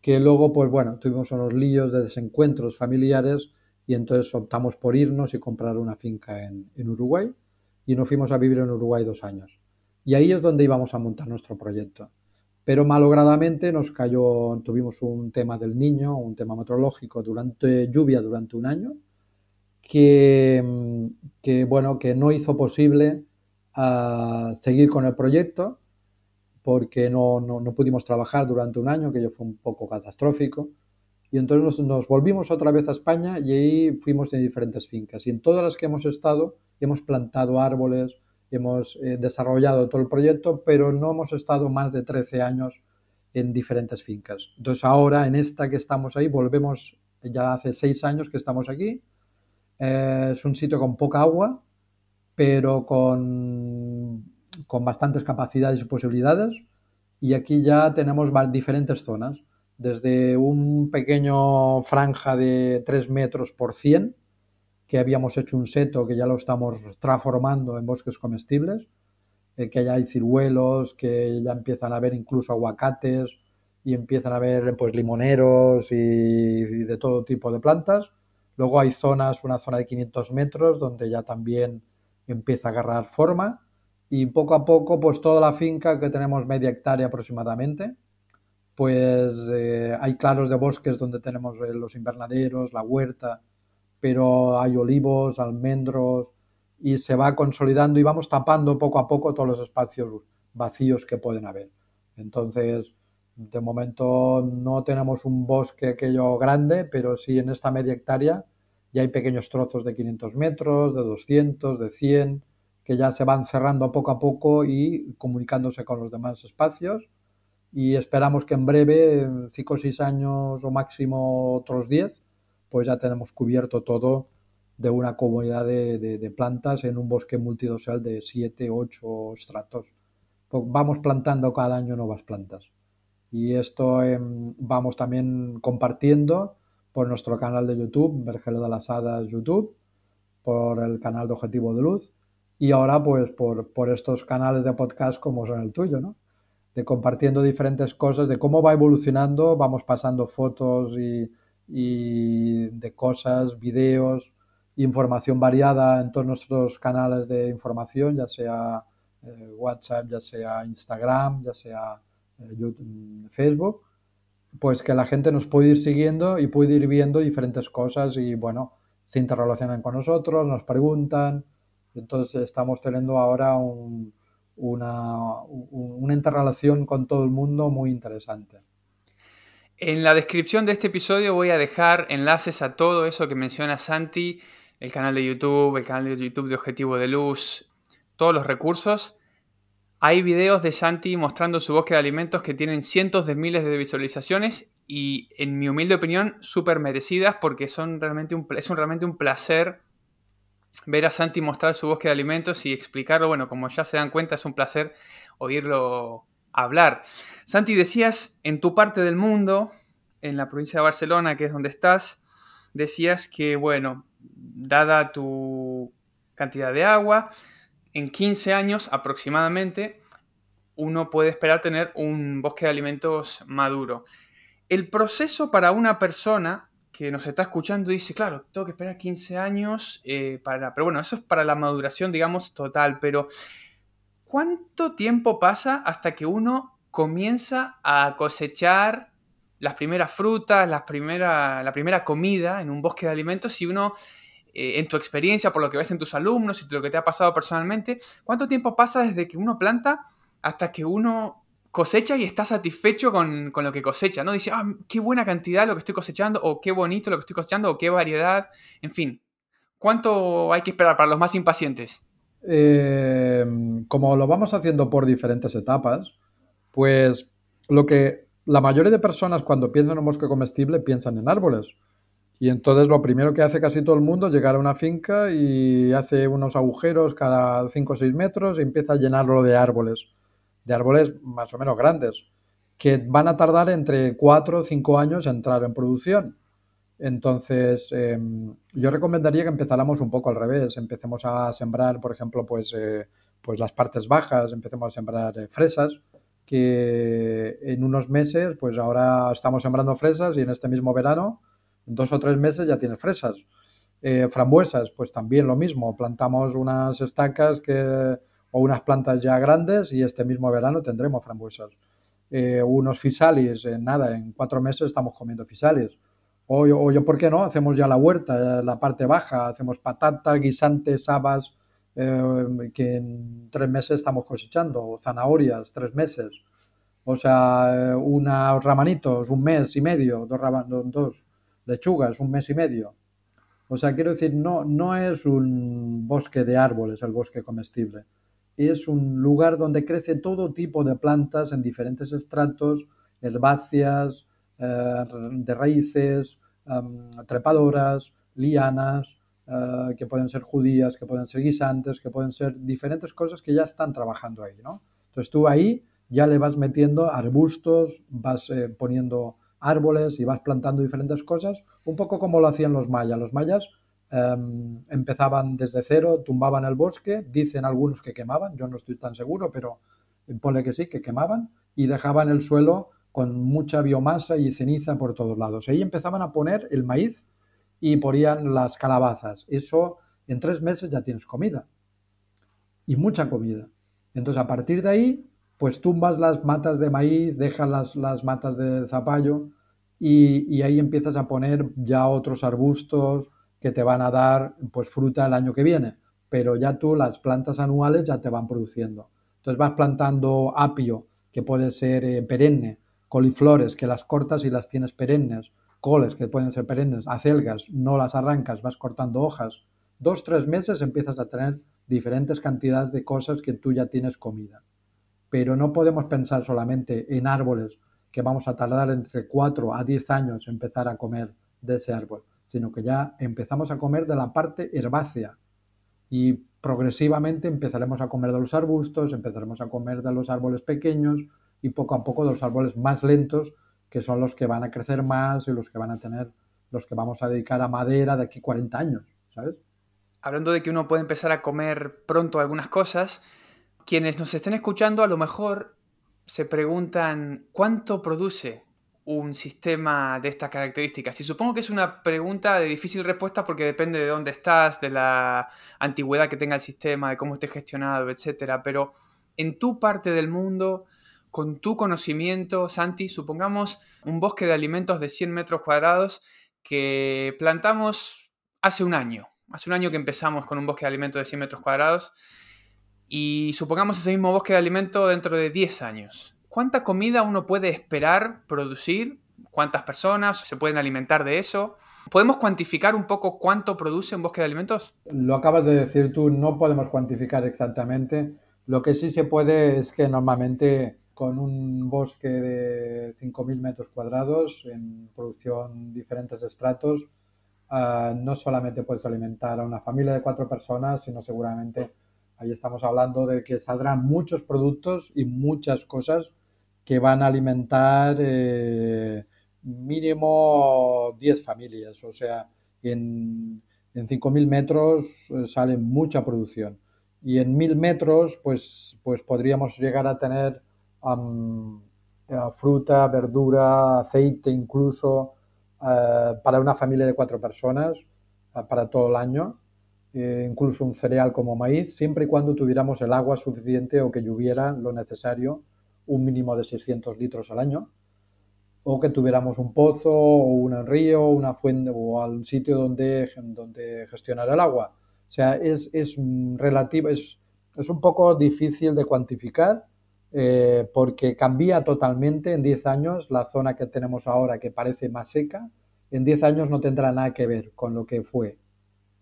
que luego, pues bueno, tuvimos unos líos de desencuentros familiares y entonces optamos por irnos y comprar una finca en, Uruguay y nos fuimos a vivir en Uruguay dos años. Y ahí es donde íbamos a montar nuestro proyecto. Pero malogradamente nos cayó, tuvimos un tema del niño, un tema meteorológico durante lluvia durante un año, que, que bueno, que no hizo posible a seguir con el proyecto porque no, no, pudimos trabajar durante un año, que yo fue un poco catastrófico. Y entonces nos, volvimos otra vez a España y ahí fuimos en diferentes fincas. Y en todas las que hemos estado hemos plantado árboles, hemos eh, desarrollado todo el proyecto, pero no hemos estado más de 13 años en diferentes fincas. Entonces ahora en esta que estamos ahí, volvemos, ya hace 6 años que estamos aquí. Es un sitio con poca agua, pero con, con bastantes capacidades y posibilidades. Y aquí ya tenemos diferentes zonas, desde un pequeño franja de 3 metros por 100, que habíamos hecho un seto que ya lo estamos transformando en bosques comestibles, eh, que ya hay ciruelos, que ya empiezan a haber incluso aguacates y empiezan a haber pues limoneros y de todo tipo de plantas. Luego hay zonas, una zona de 500 metros donde ya también empieza a agarrar forma y poco a poco, pues toda la finca que tenemos media hectárea aproximadamente, pues eh, hay claros de bosques donde tenemos eh, los invernaderos, la huerta, pero hay olivos, almendros y se va consolidando y vamos tapando poco a poco todos los espacios vacíos que pueden haber. Entonces, de momento no tenemos un bosque aquello grande, pero sí en esta media hectárea y hay pequeños trozos de 500 metros, de 200, de 100, que ya se van cerrando poco a poco y comunicándose con los demás espacios. Y esperamos que en breve, en 5 o 6 años o máximo otros 10, pues ya tenemos cubierto todo de una comunidad de, plantas en un bosque multidosal de 7, 8 estratos. Pues vamos plantando cada año nuevas plantas. Y esto em, vamos también compartiendo por nuestro canal de YouTube, Vergelo de las Hadas YouTube, por el canal de Objetivo de Luz y ahora pues por, por estos canales de podcast como son el tuyo, ¿no? De compartiendo diferentes cosas, de cómo va evolucionando, vamos pasando fotos y, y de cosas, vídeos, información variada en todos nuestros canales de información, ya sea eh, WhatsApp, ya sea Instagram, ya sea eh, YouTube, Facebook, pues que la gente nos puede ir siguiendo y puede ir viendo diferentes cosas y bueno, se interrelacionan con nosotros, nos preguntan. Entonces estamos teniendo ahora una, una interrelación con todo el mundo muy interesante. En la descripción de este episodio voy a dejar enlaces a todo eso que menciona Santi, el canal de YouTube, el canal de YouTube de Objetivo de Luz, todos los recursos. Hay videos de Santi mostrando su bosque de alimentos que tienen cientos de miles de visualizaciones y, en mi humilde opinión, súper merecidas porque son realmente un, es realmente un placer ver a Santi mostrar su bosque de alimentos y explicarlo. Bueno, como ya se dan cuenta, es un placer oírlo hablar. Santi, decías en tu parte del mundo, en la provincia de Barcelona, que es donde estás, decías que, bueno, dada tu cantidad de agua, en 15 años aproximadamente, uno puede esperar tener un bosque de alimentos maduro. El proceso para una persona que nos está escuchando dice, claro, tengo que esperar 15 años eh, para... Pero bueno, eso es para la maduración, digamos, total, pero ¿cuánto tiempo pasa hasta que uno comienza a cosechar las primeras frutas, las primera, la primera comida en un bosque de alimentos si uno, eh, en tu experiencia, por lo que ves en tus alumnos y lo que te ha pasado personalmente, cuánto tiempo pasa desde que uno planta hasta que uno cosecha y está satisfecho con, lo que cosecha, ¿no? Dice, ah, qué buena cantidad lo que estoy cosechando, o qué bonito lo que estoy cosechando, o qué variedad, en fin. ¿Cuánto hay que esperar para los más impacientes? Eh, como lo vamos haciendo por diferentes etapas, pues lo que la mayoría de personas cuando piensan en un bosque comestible piensan en árboles. Y entonces lo primero que hace casi todo el mundo es llegar a una finca y hace unos agujeros cada 5 o 6 metros y empieza a llenarlo de árboles, de árboles más o menos grandes, que van a tardar entre 4 o 5 años en entrar en producción. Entonces, em, yo recomendaría que empezáramos un poco al revés. Empecemos a sembrar, por ejemplo, pues, eh, pues las partes bajas, empecemos a sembrar eh, fresas, que en unos meses, pues ahora estamos sembrando fresas y en este mismo verano, dos o tres meses ya tienes fresas. Eh, frambuesas, pues también lo mismo. Plantamos unas estacas que, o unas plantas ya grandes y este mismo verano tendremos frambuesas. unos fisalis, en nada, en cuatro meses estamos comiendo fisalis o, yo, ¿por qué no? Hacemos ya la huerta, eh, la parte baja, hacemos patatas, guisantes, habas, eh, que en tres meses estamos cosechando, o zanahorias, tres meses. O sea, eh, unos ramanitos, un mes y medio, dos, dos lechugas, un mes y medio. O sea, quiero decir, no, no es un bosque de árboles el bosque comestible. Es un lugar donde crece todo tipo de plantas en diferentes estratos, herbáceas, eh, de raíces, em, trepadoras, lianas, eh, que pueden ser judías, que pueden ser guisantes, que pueden ser diferentes cosas que ya están trabajando ahí, ¿no? Entonces tú ahí ya le vas metiendo arbustos, vas eh, poniendo árboles y vas plantando diferentes cosas, un poco como lo hacían los mayas. Los mayas em, empezaban desde cero, tumbaban el bosque, dicen algunos que quemaban, yo no estoy tan seguro, pero pone que sí, que quemaban y dejaban el suelo con mucha biomasa y ceniza por todos lados. Ahí empezaban a poner el maíz y ponían las calabazas. Eso en tres meses ya tienes comida. Y mucha comida. Entonces a partir de ahí, pues tumbas las matas de maíz, dejas las, las matas de zapallo y, ahí empiezas a poner ya otros arbustos que te van a dar pues fruta el año que viene. Pero ya tú las plantas anuales ya te van produciendo. Entonces vas plantando apio, que puede ser eh, perenne, coliflores que las cortas y las tienes perennes, coles que pueden ser perennes, acelgas, no las arrancas, vas cortando hojas. Dos, tres meses empiezas a tener diferentes cantidades de cosas que tú ya tienes comida. Pero no podemos pensar solamente en árboles que vamos a tardar entre 4 a 10 años empezar a comer de ese árbol. sino que ya empezamos a comer de la parte herbácea y progresivamente empezaremos a comer de los arbustos, empezaremos a comer de los árboles pequeños y poco a poco de los árboles más lentos, que son los que van a crecer más y los que van a tener, los que vamos a dedicar a madera de aquí 40 años, ¿sabes? Hablando de que uno puede empezar a comer pronto algunas cosas, quienes nos estén escuchando a lo mejor se preguntan cuánto produce un sistema de estas características? Y supongo que es una pregunta de difícil respuesta porque depende de dónde estás, de la antigüedad que tenga el sistema, de cómo esté gestionado, etc. Pero en tu parte del mundo, con tu conocimiento, Santi, supongamos un bosque de alimentos de 100 metros cuadrados que plantamos hace un año. Hace un año que empezamos con un bosque de alimentos de 100 metros cuadrados y supongamos ese mismo bosque de alimentos dentro de 10 años. ¿Cuánta comida uno puede esperar producir? ¿Cuántas personas se pueden alimentar de eso? ¿Podemos cuantificar un poco cuánto produce un bosque de alimentos? Lo acabas de decir tú, no podemos cuantificar exactamente. Lo que sí se puede es que normalmente con un bosque de 5.000 metros cuadrados en producción diferentes estratos, ah, no solamente puedes alimentar a una familia de cuatro personas, sino seguramente ahí estamos hablando de que saldrán muchos productos y muchas cosas que van a alimentar eh, mínimo 10 familias. O sea, en, en 5.000 metros eh, sale mucha producción. Y en 1.000 metros, pues, pues podríamos llegar a tener eh, fruta, verdura, aceite incluso, para una familia de cuatro personas, para todo el año. Incluso un cereal como maíz, siempre y cuando tuviéramos el agua suficiente o que lloviera lo necesario un mínimo de 600 litros al año, o que tuviéramos un pozo o un río, una fuente o al sitio donde, donde gestionar el agua. O sea, es, es relativo, es, es un poco difícil de cuantificar eh, porque cambia totalmente en 10 años la zona que tenemos ahora que parece más seca, en 10 años no tendrá nada que ver con lo que fue.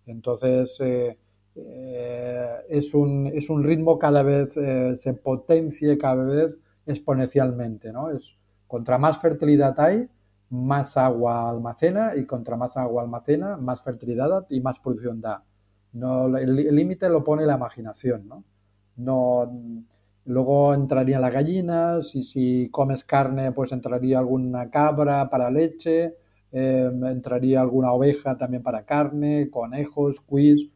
Entonces, eh, eh, es, un, es, un, ritmo cada vez, se potencie cada vez exponencialmente, ¿no? Es, contra más fertilidad hay, más agua almacena y contra más agua almacena, más fertilidad y más producción da. No, el límite lo pone la imaginación, ¿no? no luego entrarían las gallinas y si comes carne, pues entraría alguna cabra para leche, em, entraría alguna oveja también para carne, conejos, quiz.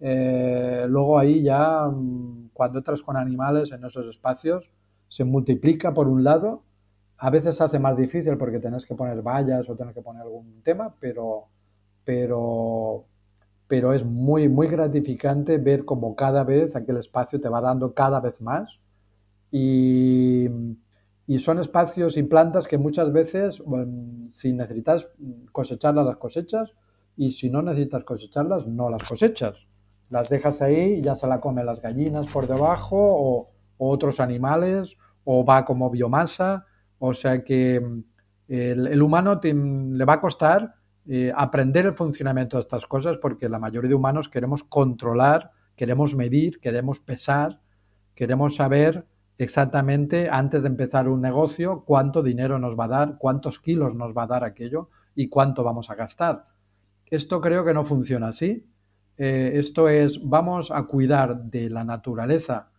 Eh, luego ahí ya, mm, cuando entras con animales en esos espacios, se multiplica por un lado. A veces se hace más difícil porque tenés que poner vallas o tenés que poner algún tema, pero, pero, pero es muy, muy gratificante ver cómo cada vez aquel espacio te va dando cada vez más. Y, y son espacios y plantas que muchas veces, si necesitas cosecharlas, las cosechas, y si no necesitas cosecharlas, no las cosechas. Las dejas ahí y ya se la comen las gallinas por debajo o, o otros animales o va como biomasa, o sea que mm, el, humano le va a costar eh, aprender el funcionamiento de estas cosas porque la mayoría de humanos queremos controlar, queremos medir, queremos pesar, queremos saber exactamente antes de empezar un negocio cuánto dinero nos va a dar, cuántos kilos nos va a dar aquello y cuánto vamos a gastar. Esto creo que no funciona así. Eh, esto es, vamos a cuidar de la naturaleza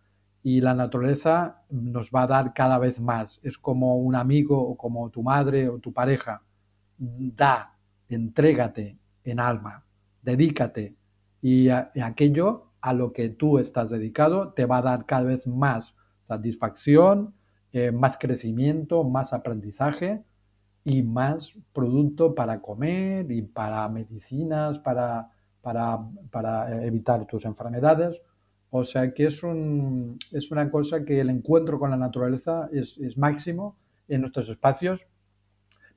y la naturaleza nos va a dar cada vez más. Es como un amigo o como tu madre o tu pareja. Da, entrégate en alma, dedícate y, aquello a lo que tú estás dedicado te va a dar cada vez más satisfacción, eh, más crecimiento, más aprendizaje y más producto para comer y para medicinas, para, para, para evitar tus enfermedades. O sea que es, un, es una cosa que el encuentro con la naturaleza es, máximo en nuestros espacios,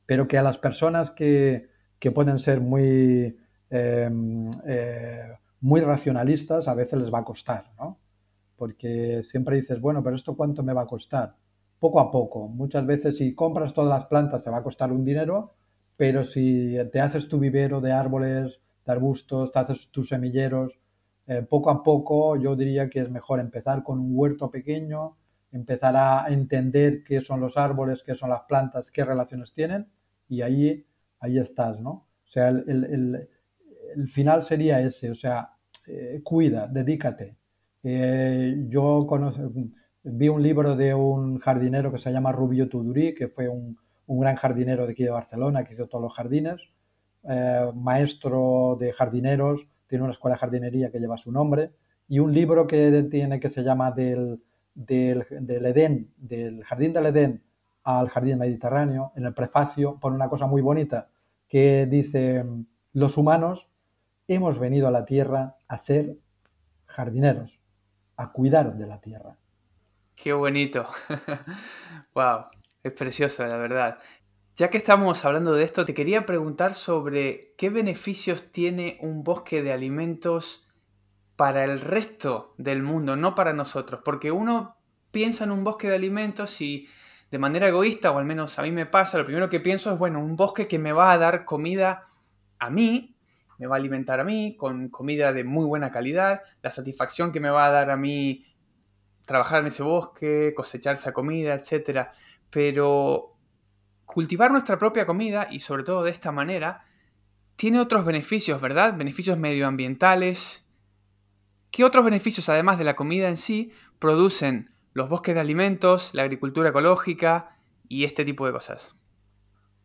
pero que a las personas que, pueden ser muy, em, eh, muy racionalistas a veces les va a costar, ¿no? Porque siempre dices, bueno, pero ¿esto cuánto me va a costar? Poco a poco. Muchas veces si compras todas las plantas te va a costar un dinero, pero si te haces tu vivero de árboles, de arbustos, te haces tus semilleros, eh, poco a poco yo diría que es mejor empezar con un huerto pequeño, empezar a entender qué son los árboles, qué son las plantas, qué relaciones tienen y ahí, ahí estás, ¿no? O sea, el, final sería ese, o sea, eh, cuida, dedícate. Eh, yo vi un libro de un jardinero que se llama Rubio Tudurí, que fue un, gran jardinero de aquí de Barcelona, que hizo todos los jardines, eh, maestro de jardineros, tiene una escuela de jardinería que lleva su nombre, y un libro que tiene que se llama del, del, del Edén, del jardín del Edén al jardín mediterráneo, en el prefacio pone una cosa muy bonita que dice, los humanos hemos venido a la tierra a ser jardineros, a cuidar de la tierra. Qué bonito. wow, es precioso, la verdad. Ya que estamos hablando de esto, te quería preguntar sobre qué beneficios tiene un bosque de alimentos para el resto del mundo, no para nosotros. Porque uno piensa en un bosque de alimentos y de manera egoísta, o al menos a mí me pasa, lo primero que pienso es, bueno, un bosque que me va a dar comida a mí, me va a alimentar a mí con comida de muy buena calidad, la satisfacción que me va a dar a mí trabajar en ese bosque, cosechar esa comida, etc. Pero cultivar nuestra propia comida, y sobre todo de esta manera, tiene otros beneficios, ¿verdad? Beneficios medioambientales. ¿Qué otros beneficios, además de la comida en sí, producen los bosques de alimentos, la agricultura ecológica y este tipo de cosas?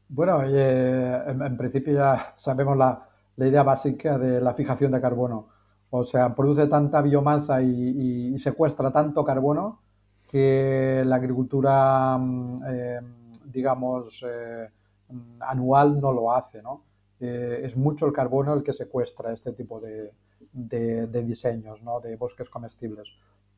Bueno, eh, en, principio ya sabemos la, idea básica de la fijación de carbono. O sea, produce tanta biomasa y, secuestra tanto carbono que la agricultura, mm, eh, digamos, eh, anual no lo hace, ¿no? es mucho el carbono el que secuestra este tipo de, de diseños, ¿no? De bosques comestibles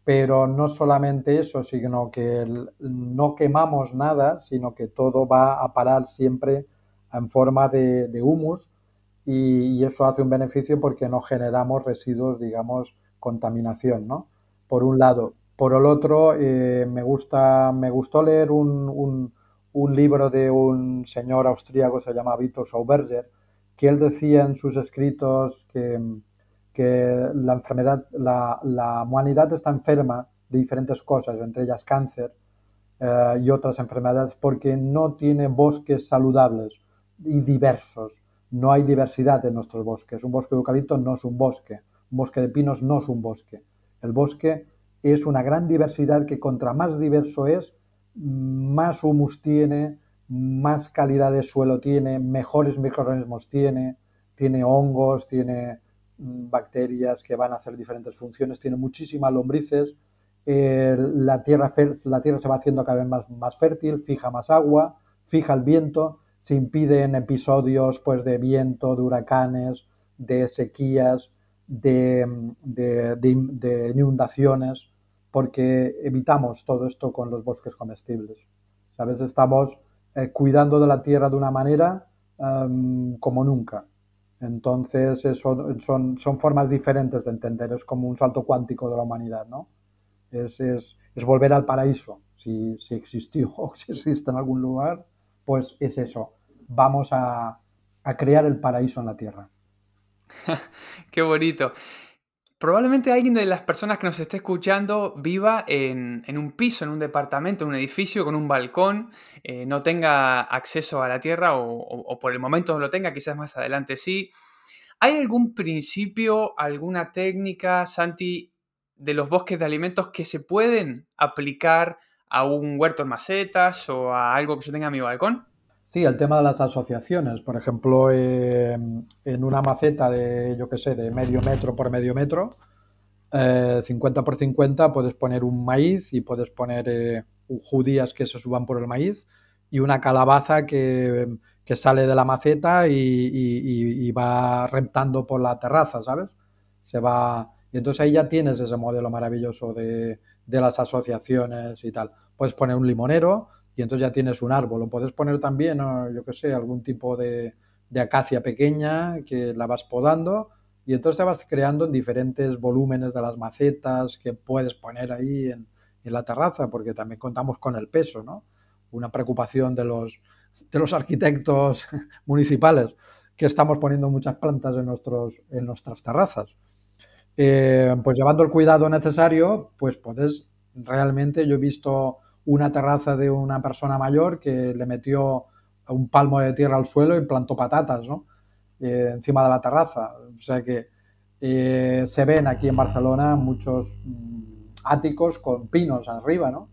pero no solamente eso, sino que no quemamos nada, sino que todo va a parar siempre en forma de, humus y, eso hace un beneficio porque no generamos residuos, digamos, contaminación, ¿no? Por un lado. Por el otro, eh, me, gusta, me gustó leer un, un, libro de un señor austríaco, se llama Víctor Sauberger, que él decía en sus escritos que que la enfermedad, la, humanidad está enferma de diferentes cosas, entre ellas cáncer eh, y otras enfermedades, porque no tiene bosques saludables y diversos. No hay diversidad en nuestros bosques. Un bosque de eucalipto no es un bosque. Un bosque de pinos no es un bosque. El bosque es una gran diversidad que contra más diverso es, más humus tiene, más calidad de suelo tiene, mejores microorganismos tiene, tiene hongos, tiene Mm, bacterias que van a hacer diferentes funciones, tiene muchísimas lombrices, la, tierra, la tierra se va haciendo cada vez más, más fértil, fija más agua, fija el viento, se impiden episodios pues, de viento, de huracanes, de sequías, de, de, inundaciones, porque evitamos todo esto con los bosques comestibles. Veces estamos eh, cuidando de la tierra de una manera em, como nunca. Entonces, eso, son, son formas diferentes de entender, es como un salto cuántico de la humanidad, ¿no? Es, es, es volver al paraíso, si, si, existió o si existe en algún lugar, pues es eso, vamos a, a crear el paraíso en la Tierra. Qué bonito. Probablemente alguien de las personas que nos esté escuchando viva en, un piso, en un departamento, en un edificio con un balcón, eh, no tenga acceso a la tierra o, por el momento no lo tenga, quizás más adelante sí. ¿Hay algún principio, alguna técnica, Santi, de los bosques de alimentos que se pueden aplicar a un huerto en macetas o a algo que yo tenga en mi balcón? Sí, el tema de las asociaciones. Por ejemplo, em, en una maceta de, yo qué sé, de medio metro por medio metro, 50 eh, por 50 puedes poner un maíz y puedes poner eh, judías que se suban por el maíz y una calabaza que, sale de la maceta y, va reptando por la terraza, ¿sabes? Se va... Y entonces ahí ya tienes ese modelo maravilloso de, de las asociaciones y tal. Puedes poner un limonero y entonces ya tienes un árbol. O puedes poner también, yo qué sé, algún tipo de, acacia pequeña que la vas podando y entonces te vas creando en diferentes volúmenes de las macetas que puedes poner ahí en, la terraza, porque también contamos con el peso, ¿no? Una preocupación de los, de los arquitectos municipales que estamos poniendo muchas plantas en, nuestros, en nuestras terrazas. Eh, pues llevando el cuidado necesario, pues puedes realmente, yo he visto una terraza de una persona mayor que le metió un palmo de tierra al suelo y plantó patatas, ¿no? eh, encima de la terraza. O sea que eh, se ven aquí en Barcelona muchos mm, áticos con pinos arriba, ¿no?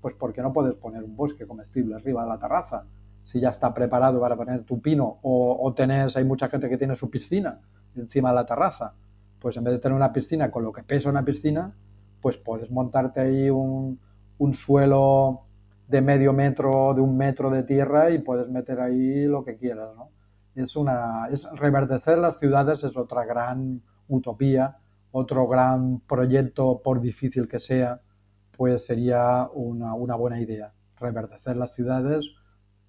Pues porque no puedes poner un bosque comestible arriba de la terraza si ya está preparado para poner tu pino o, o tenés, hay mucha gente que tiene su piscina encima de la terraza, pues en vez de tener una piscina con lo que pesa una piscina, pues puedes montarte ahí un, un suelo de medio metro, de un metro de tierra y puedes meter ahí lo que quieras, ¿no? Es una, es reverdecer las ciudades es otra gran utopía, otro gran proyecto, por difícil que sea, pues sería una, una buena idea. Reverdecer las ciudades,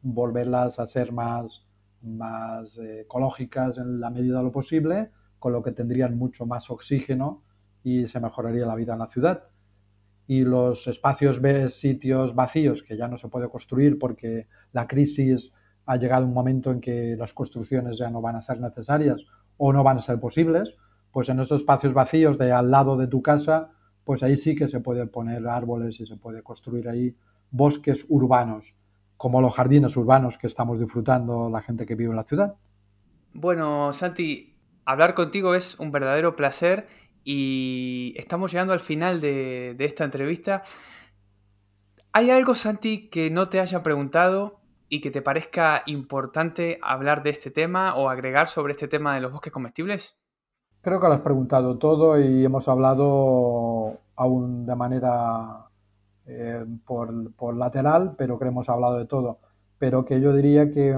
volverlas a ser más, más eh, ecológicas en la medida de lo posible, con lo que tendrían mucho más oxígeno y se mejoraría la vida en la ciudad y los espacios, sitios vacíos que ya no se puede construir porque la crisis ha llegado un momento en que las construcciones ya no van a ser necesarias o no van a ser posibles, pues en esos espacios vacíos de al lado de tu casa, pues ahí sí que se puede poner árboles y se puede construir ahí bosques urbanos, como los jardines urbanos que estamos disfrutando la gente que vive en la ciudad. Bueno, Santi, hablar contigo es un verdadero placer y estamos llegando al final de, esta entrevista. ¿Hay algo, Santi, que no te haya preguntado y que te parezca importante hablar de este tema o agregar sobre este tema de los bosques comestibles? Creo que lo has preguntado todo y hemos hablado aún de manera eh, por, lateral, pero que hemos hablado de todo. Pero que yo diría que,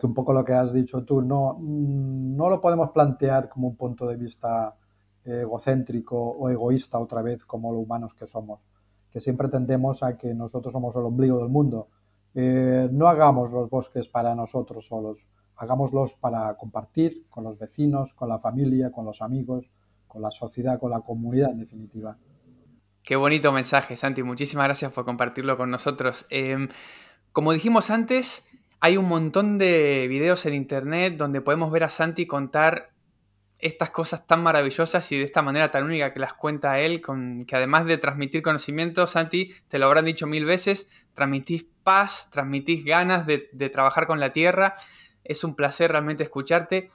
que un poco lo que has dicho tú, no, no lo podemos plantear como un punto de vista egocéntrico o egoísta otra vez como los humanos que somos, que siempre tendemos a que nosotros somos el ombligo del mundo. Eh, no hagamos los bosques para nosotros solos, hagámoslos para compartir con los vecinos, con la familia, con los amigos, con la sociedad, con la comunidad en definitiva. Qué bonito mensaje, Santi. Muchísimas gracias por compartirlo con nosotros. Em, como dijimos antes, hay un montón de videos en internet donde podemos ver a Santi contar estas cosas tan maravillosas y de esta manera tan única que las cuenta él, con, que además de transmitir conocimiento, Santi, te lo habrán dicho mil veces, transmitís paz, transmitís ganas de, trabajar con la tierra. Es un placer realmente escucharte.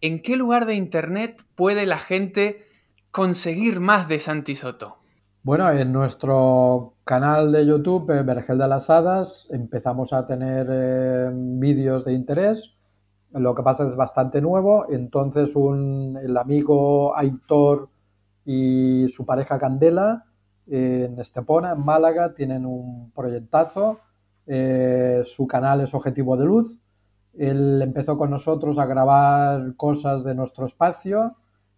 ¿En qué lugar de Internet puede la gente conseguir más de Santi Soto? Bueno, en nuestro canal de YouTube, eh, Vergel de las Hadas, empezamos a tener eh, vídeos de interés lo que pasa es bastante nuevo, entonces un, el amigo Aitor y su pareja Candela en Estepona, en Málaga, tienen un proyectazo. Eh, su canal es Objetivo de Luz. Él empezó con nosotros a grabar cosas de nuestro espacio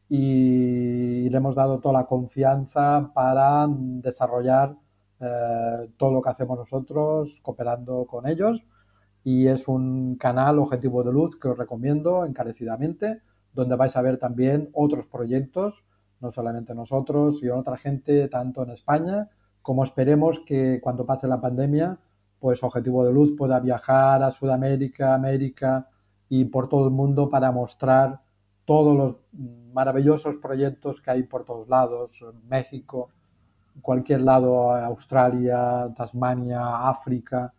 y le hemos dado toda la confianza para desarrollar eh, todo lo que hacemos nosotros cooperando con ellos y es un canal Objetivo de Luz que os recomiendo encarecidamente, donde vais a ver también otros proyectos, no solamente nosotros y otra gente, tanto en España como esperemos que cuando pase la pandemia, pues Objetivo de Luz pueda viajar a Sudamérica, América y por todo el mundo para mostrar todos los maravillosos proyectos que hay por todos lados, México, cualquier lado, Australia, Tasmania, África,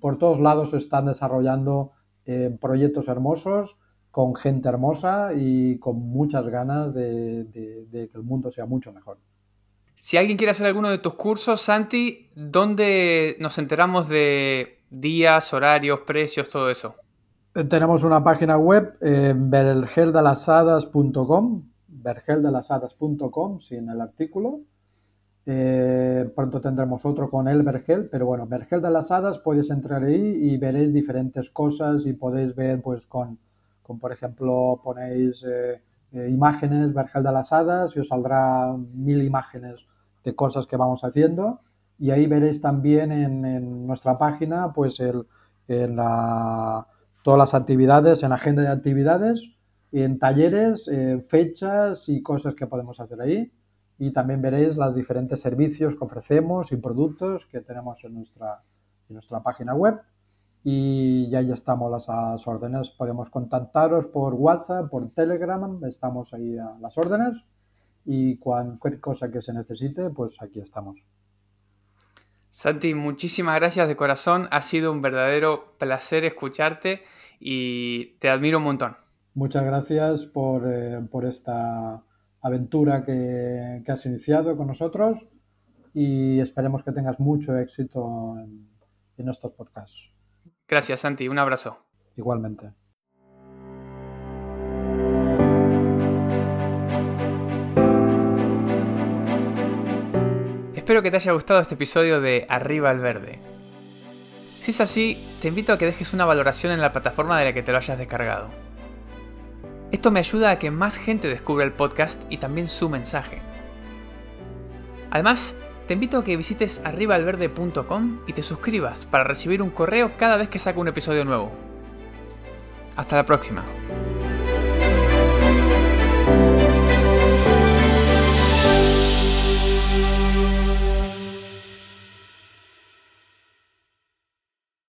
por todos lados se están desarrollando eh, proyectos hermosos con gente hermosa y con muchas ganas de, que el mundo sea mucho mejor. Si alguien quiere hacer alguno de tus cursos, Santi, ¿dónde nos enteramos de días, horarios, precios, todo eso? Eh, tenemos una página web, eh, vergeldelasadas.com, vergeldelasadas.com, sin el artículo, eh, pronto tendremos otro con el Vergel, pero bueno, Vergel de las Hadas, podéis entrar ahí y veréis diferentes cosas y podéis ver, pues, con, con por ejemplo, ponéis eh, eh, imágenes Vergel de las Hadas y os saldrá mil imágenes de cosas que vamos haciendo. Y ahí veréis también en, nuestra página, pues, el, en la, todas las actividades, en agenda de actividades, en talleres, fechas y cosas que podemos hacer ahí y también veréis los diferentes servicios que ofrecemos y productos que tenemos en nuestra, en nuestra página web. Y ya ya estamos las, las órdenes. Podemos contactaros por WhatsApp, por Telegram, estamos ahí a las órdenes. Y cualquier cosa que se necesite, pues aquí estamos. Santi, muchísimas gracias de corazón. Ha sido un verdadero placer escucharte y te admiro un montón. Muchas gracias por, eh, esta aventura que, has iniciado con nosotros y esperemos que tengas mucho éxito en, en estos podcasts. Gracias, Santi. Un abrazo. Igualmente. Espero que te haya gustado este episodio de Arriba al Verde. Si es así, te invito a que dejes una valoración en la plataforma de la que te lo hayas descargado. Esto me ayuda a que más gente descubra el podcast y también su mensaje. Además, te invito a que visites arribaalverde.com y te suscribas para recibir un correo cada vez que saco un episodio nuevo. Hasta la próxima.